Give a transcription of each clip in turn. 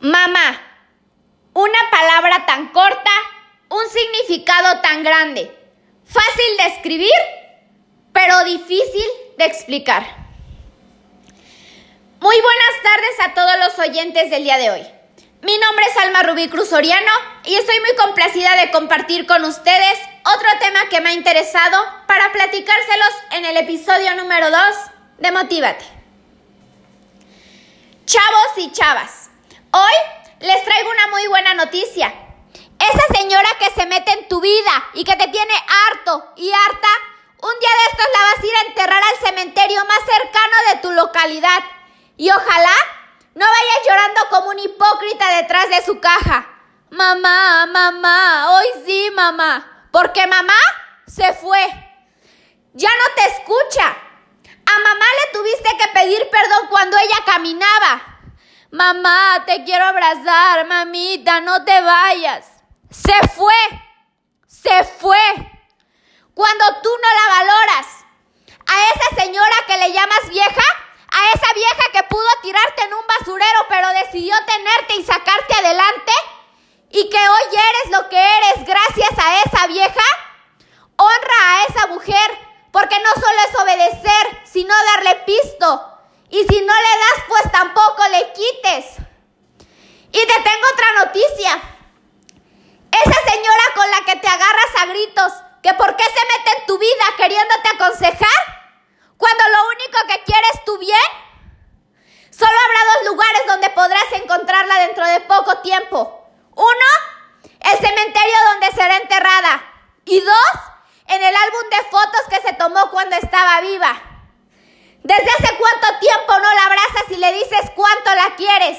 Mamá. Una palabra tan corta, un significado tan grande. Fácil de escribir, pero difícil de explicar. Muy buenas tardes a todos los oyentes del día de hoy. Mi nombre es Alma Rubí Cruz Soriano y estoy muy complacida de compartir con ustedes otro tema que me ha interesado para platicárselos en el episodio número 2 de Motívate. Chavos y chavas, hoy les traigo una muy buena noticia. Esa señora que se mete en tu vida y que te tiene harto y harta, un día de estos la vas a ir a enterrar al cementerio más cercano de tu localidad. Y ojalá no vayas llorando como un hipócrita detrás de su caja. Mamá, mamá, hoy sí, mamá. Porque mamá se fue. Ya no te escucha. A mamá le tuviste que pedir perdón cuando ella caminaba. Mamá, te quiero abrazar, mamita, no te vayas. Se fue, se fue. Cuando tú no la valoras, a esa señora que le llamas vieja, a esa vieja que pudo tirarte en un basurero pero decidió tenerte y sacarte adelante, y que hoy eres lo que eres gracias a esa vieja, honra a esa mujer, porque no solo es obedecer, sino darle pisto, y si no le das, pues tampoco le quites. Y te tengo otra noticia. Esa señora con la que te agarras a gritos, que por qué se mete en tu vida queriéndote aconsejar, cuando lo único que quiere es tu bien. Solo habrá dos lugares donde podrás encontrarla dentro de poco tiempo. Uno, el cementerio donde será enterrada. Y dos, en el álbum de fotos que se tomó cuando estaba viva. ¿Desde hace cuánto tiempo no la abrazas y le dices cuánto la quieres?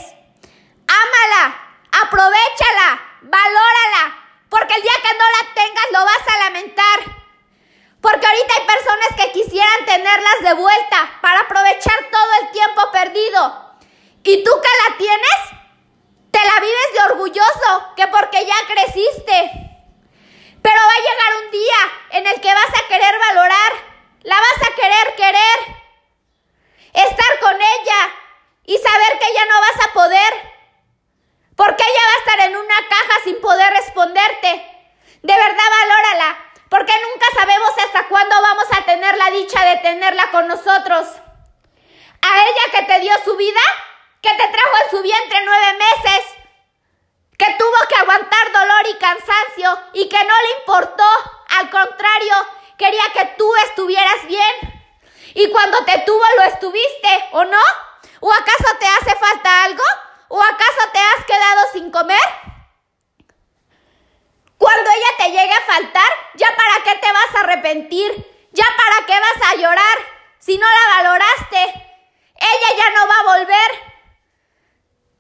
Ámala, aprovechala, valórala, porque el día que no la tengas lo vas a lamentar. Porque ahorita hay personas que quisieran tenerlas de vuelta para aprovechar todo el tiempo perdido. ¿Y tú que la tienes? Te la vives de orgulloso, que porque ya creciste. Pero va a llegar un día en el que vas a querer valorar, la vas a querer querer estar con ella y saber que ya no vas a poder. Porque ella va a estar en una caja sin poder responderte. De verdad, valórala. Porque nunca sabemos hasta cuándo vamos a tener la dicha de tenerla con nosotros. A ella que te dio su vida, que te trajo en su vientre nueve meses, que tuvo que aguantar dolor y cansancio y que no le importó. Al contrario, quería que tú estuvieras bien. Y cuando te tuvo lo estuviste, ¿o no? ¿O acaso te hace falta algo? ¿O acaso te has quedado sin comer? Cuando ella te llegue a faltar, ¿ya para qué te vas a arrepentir? ¿Ya para qué vas a llorar si no la valoraste? Ella ya no va a volver.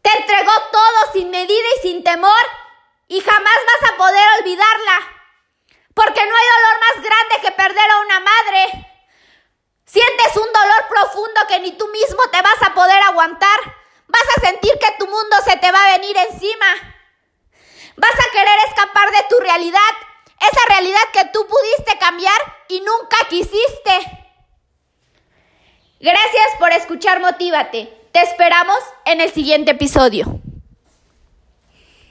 Te entregó todo sin medida y sin temor y jamás vas a poder olvidarla. Porque no hay dolor más grande que perder a una madre. Sientes un dolor profundo ni tú mismo te vas a poder aguantar. Vas a sentir que tu mundo se te va a venir encima. Vas a querer escapar de tu realidad, esa realidad que tú pudiste cambiar y nunca quisiste. Gracias por escuchar Motívate. Te esperamos en el siguiente episodio.